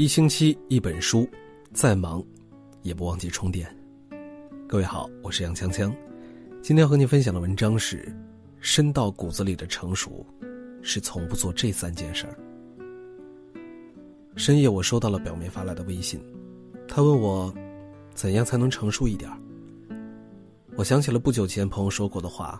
一星期一本书，再忙也不忘记充电。各位好，我是杨锵锵，今天和您分享的文章是：深到骨子里的成熟，是从不做这三件事儿。深夜，我收到了表妹发来的微信，她问我，怎样才能成熟一点我想起了不久前朋友说过的话：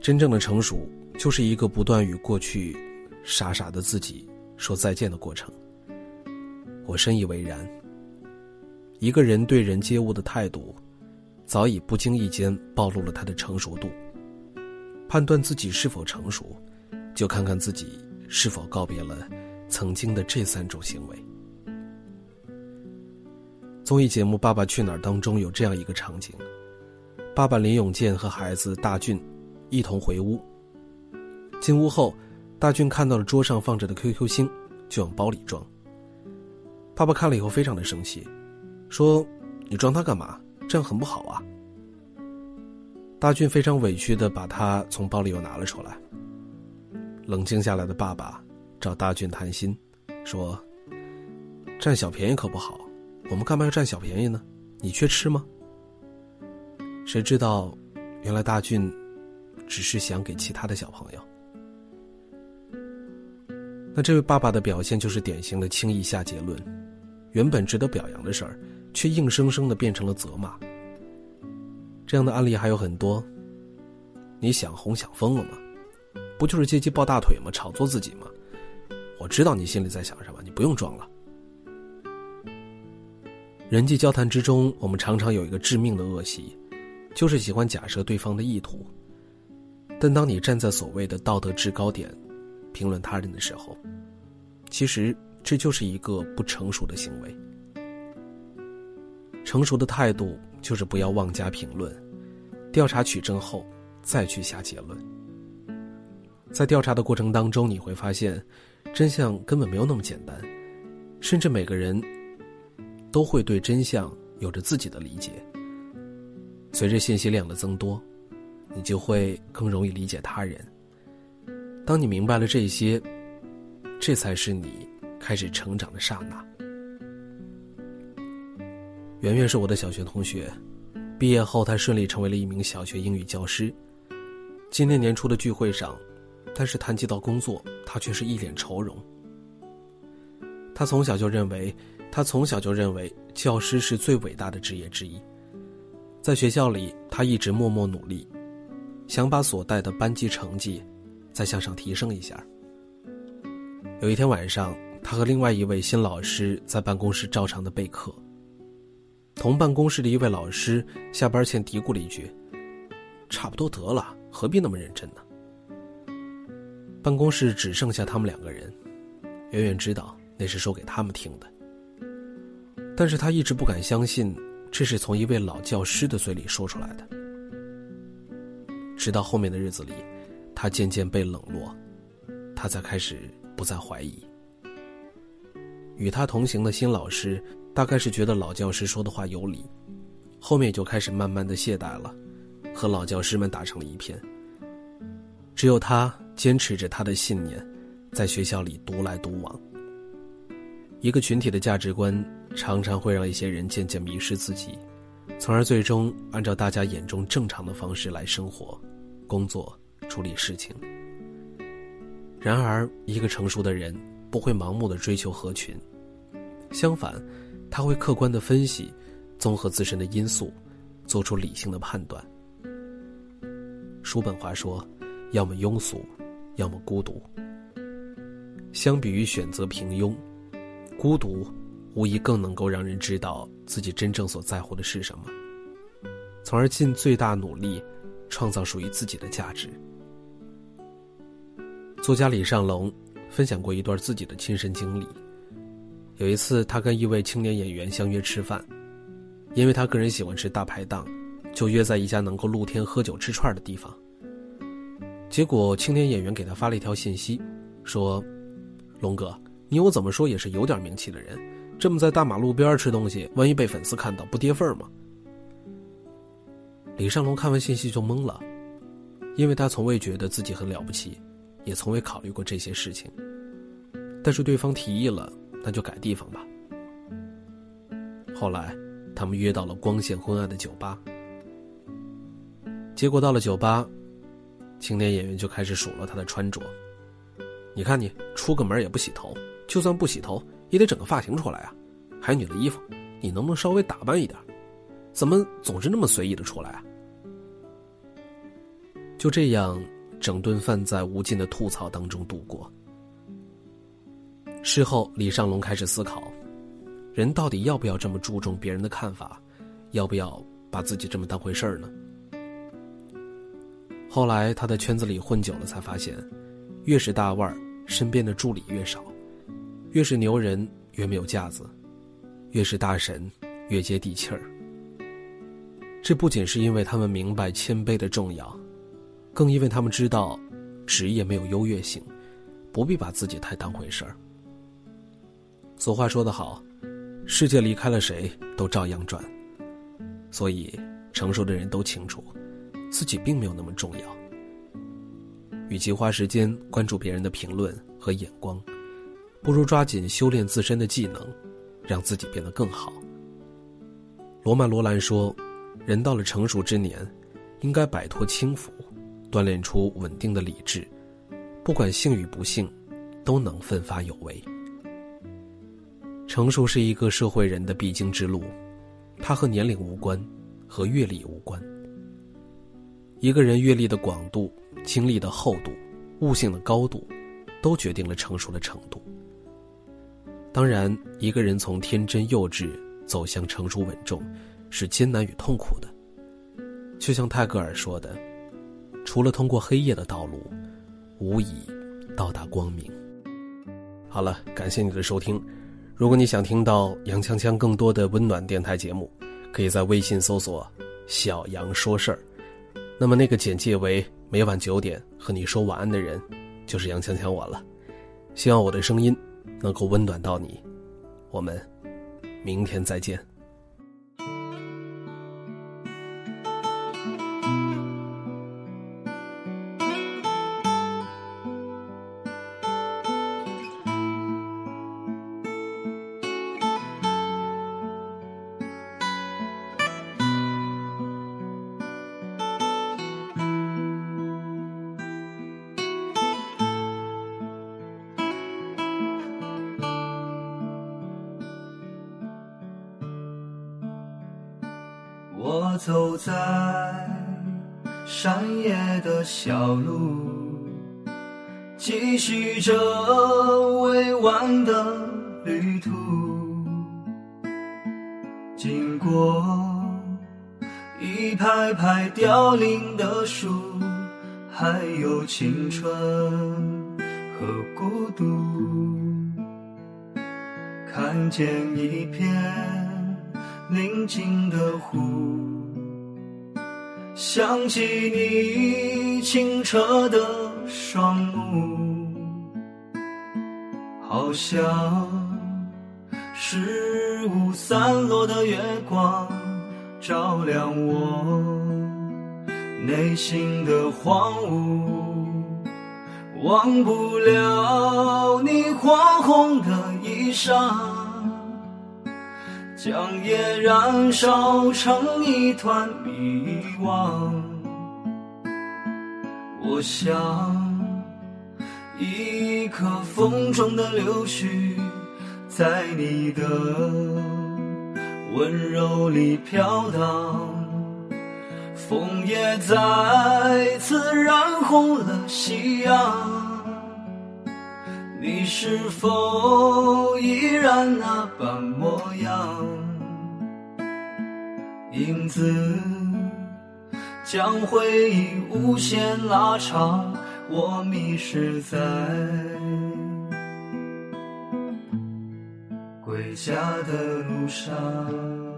真正的成熟，就是一个不断与过去傻傻的自己说再见的过程。我深以为然。一个人对人接物的态度，早已不经意间暴露了他的成熟度。判断自己是否成熟，就看看自己是否告别了曾经的这三种行为。综艺节目《爸爸去哪儿》当中有这样一个场景：爸爸林永健和孩子大俊一同回屋。进屋后，大俊看到了桌上放着的 QQ 星，就往包里装。爸爸看了以后非常的生气，说：“你装他干嘛？这样很不好啊。”大俊非常委屈的把他从包里又拿了出来。冷静下来的爸爸找大俊谈心，说：“占小便宜可不好，我们干嘛要占小便宜呢？你缺吃吗？”谁知道，原来大俊只是想给其他的小朋友。那这位爸爸的表现就是典型的轻易下结论。原本值得表扬的事儿，却硬生生的变成了责骂。这样的案例还有很多。你想红想疯了吗？不就是借机抱大腿吗？炒作自己吗？我知道你心里在想什么，你不用装了。人际交谈之中，我们常常有一个致命的恶习，就是喜欢假设对方的意图。但当你站在所谓的道德制高点，评论他人的时候，其实。这就是一个不成熟的行为。成熟的态度就是不要妄加评论，调查取证后再去下结论。在调查的过程当中，你会发现，真相根本没有那么简单，甚至每个人都会对真相有着自己的理解。随着信息量的增多，你就会更容易理解他人。当你明白了这些，这才是你。开始成长的刹那，圆圆是我的小学同学，毕业后她顺利成为了一名小学英语教师。今年年初的聚会上，但是谈及到工作，她却是一脸愁容。她从小就认为，她从小就认为教师是最伟大的职业之一，在学校里，她一直默默努力，想把所带的班级成绩再向上提升一下。有一天晚上。他和另外一位新老师在办公室照常的备课。同办公室的一位老师下班前嘀咕了一句：“差不多得了，何必那么认真呢？”办公室只剩下他们两个人，远远知道那是说给他们听的。但是他一直不敢相信，这是从一位老教师的嘴里说出来的。直到后面的日子里，他渐渐被冷落，他才开始不再怀疑。与他同行的新老师，大概是觉得老教师说的话有理，后面就开始慢慢的懈怠了，和老教师们打成了一片。只有他坚持着他的信念，在学校里独来独往。一个群体的价值观，常常会让一些人渐渐迷失自己，从而最终按照大家眼中正常的方式来生活、工作、处理事情。然而，一个成熟的人不会盲目的追求合群。相反，他会客观的分析，综合自身的因素，做出理性的判断。叔本华说：“要么庸俗，要么孤独。”相比于选择平庸，孤独无疑更能够让人知道自己真正所在乎的是什么，从而尽最大努力创造属于自己的价值。作家李尚龙分享过一段自己的亲身经历。有一次，他跟一位青年演员相约吃饭，因为他个人喜欢吃大排档，就约在一家能够露天喝酒吃串的地方。结果，青年演员给他发了一条信息，说：“龙哥，你我怎么说也是有点名气的人，这么在大马路边吃东西，万一被粉丝看到，不跌份吗？”李尚龙看完信息就懵了，因为他从未觉得自己很了不起，也从未考虑过这些事情。但是对方提议了。那就改地方吧。后来，他们约到了光线昏暗的酒吧。结果到了酒吧，青年演员就开始数落他的穿着。你看你出个门也不洗头，就算不洗头也得整个发型出来啊！还有你的衣服，你能不能稍微打扮一点？怎么总是那么随意的出来啊？就这样，整顿饭在无尽的吐槽当中度过。事后，李尚龙开始思考：人到底要不要这么注重别人的看法？要不要把自己这么当回事儿呢？后来，他在圈子里混久了，才发现，越是大腕儿，身边的助理越少；越是牛人，越没有架子；越是大神，越接地气儿。这不仅是因为他们明白谦卑的重要，更因为他们知道，职业没有优越性，不必把自己太当回事儿。俗话说得好，世界离开了谁都照样转。所以，成熟的人都清楚，自己并没有那么重要。与其花时间关注别人的评论和眼光，不如抓紧修炼自身的技能，让自己变得更好。罗曼·罗兰说。人到了成熟之年，应该摆脱轻浮，锻炼出稳定的理智，不管幸与不幸，都能奋发有为。成熟是一个社会人的必经之路，它和年龄无关，和阅历无关。一个人阅历的广度、经历的厚度、悟性的高度，都决定了成熟的程度。当然，一个人从天真幼稚走向成熟稳重。是艰难与痛苦的，就像泰戈尔说的：“除了通过黑夜的道路，无以到达光明。”好了，感谢你的收听。如果你想听到杨锵锵更多的温暖电台节目，可以在微信搜索“小杨说事儿”。那么那个简介为每晚九点和你说晚安的人，就是杨锵锵我了。希望我的声音能够温暖到你。我们明天再见。走在山野的小路，继续着未完的旅途。经过一排排凋零的树，还有青春和孤独。看见一片。宁静的湖，想起你清澈的双目，好像十五散落的月光，照亮我内心的荒芜，忘不了你火红的衣裳。将夜燃烧成一团迷惘，我像一颗风中的柳絮，在你的温柔里飘荡，风也再次染红了夕阳。你是否依然那般模样？影子将回忆无限拉长，我迷失在归家的路上。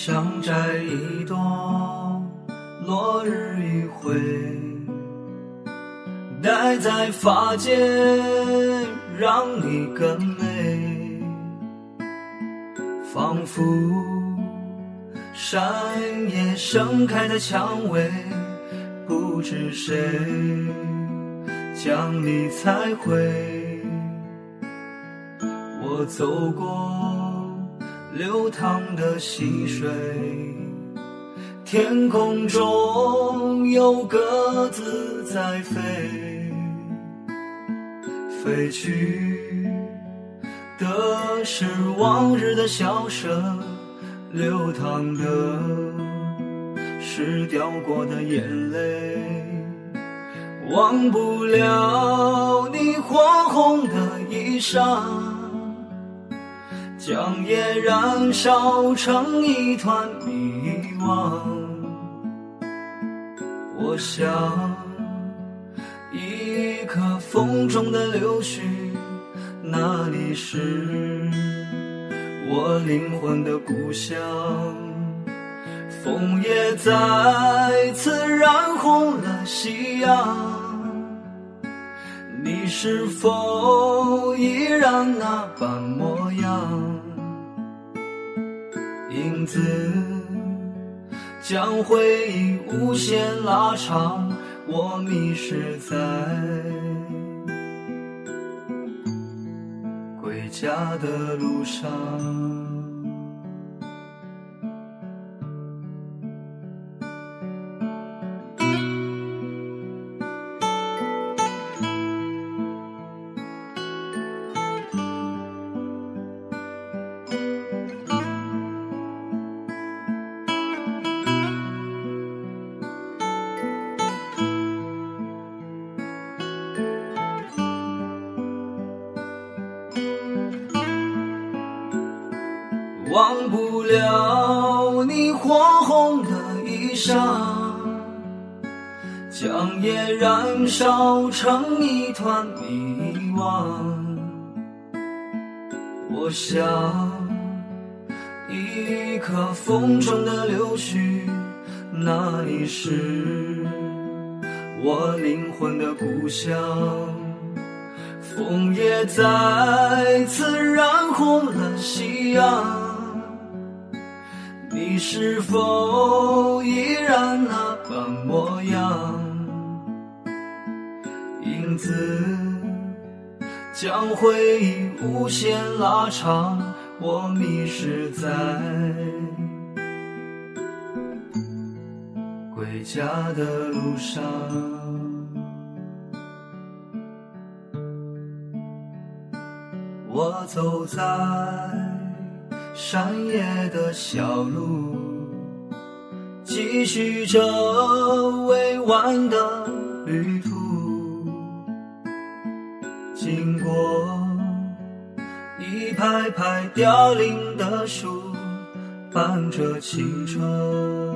想摘一朵落日余晖，戴在发间，让你更美，仿佛山野盛开的蔷薇，不知谁将你采回。我走过。流淌的溪水，天空中有鸽子在飞，飞去的是往日的笑声，流淌的是掉过的眼泪，忘不了你火红的衣裳。将夜燃烧成一团迷惘，我像一颗风中的柳絮，那里是我灵魂的故乡。枫叶再次染红了夕阳。你是否依然那般模样？影子将回忆无限拉长，我迷失在归家的路上。了你火红的衣裳，将夜燃烧成一团迷惘。我想一颗风中的柳絮，那里是我灵魂的故乡。枫叶再次染红了夕阳。你是否依然那般模样？影子将回忆无限拉长，我迷失在归家的路上。我走在。山野的小路，继续着未完的旅途。经过一排排凋零的树，伴着青春。